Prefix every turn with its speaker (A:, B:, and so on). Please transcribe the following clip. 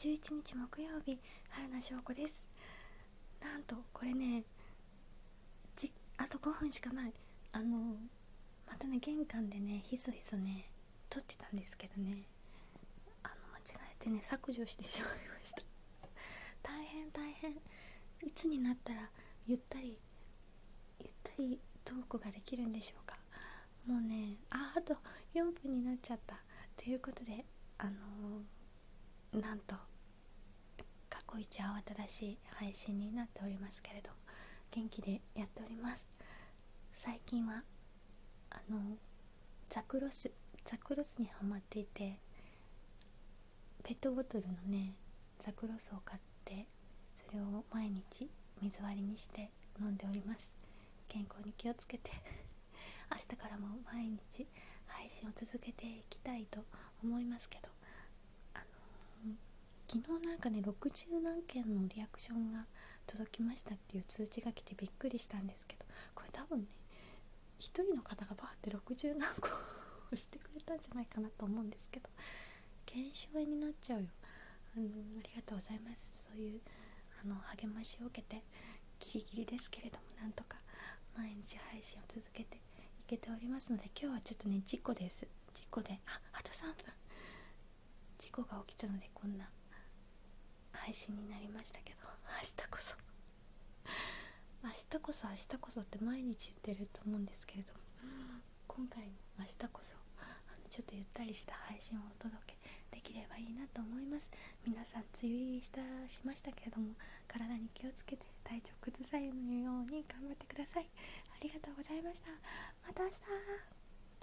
A: 11日木曜日春名翔子です。なんとこれねじあと5分しかない。あのまたね玄関でねひそひそね撮ってたんですけどね。あの間違えてね削除してしまいました。大変大変。いつになったらゆったりゆったりトークができるんでしょうか。もうねああと4分になっちゃった。ということであのー、なんと慌ただしい配信になっておりますけれど元気でやっております。最近はあのザクロスザクロスにハマっていてペットボトルのねザクロスを買ってそれを毎日水割りにして飲んでおります。健康に気をつけて 明日からも毎日配信を続けていきたいと思いますけど、昨日なんかね60何件のリアクションが届きましたっていう通知が来てびっくりしたんですけどこれ多分ね1人の方がバーって60何個押してくれたんじゃないかなと思うんですけど検証になっちゃうよ。あのありがとうございます。そういうあの励ましを受けてギリギリですけれどもなんとか毎日配信を続けていけておりますので今日はちょっとね事故です。事故でああと3分。事故が起きたのでこんな配信になりましたけど明日こそ。明日こそ明日こそって毎日言ってると思うんですけれども今回も明日こそあのちょっとゆったりした配信をお届けできればいいなと思います。皆さん梅雨入りしたしましたけれども体に気をつけて体調崩さないように頑張ってください。ありがとうございました。また明日。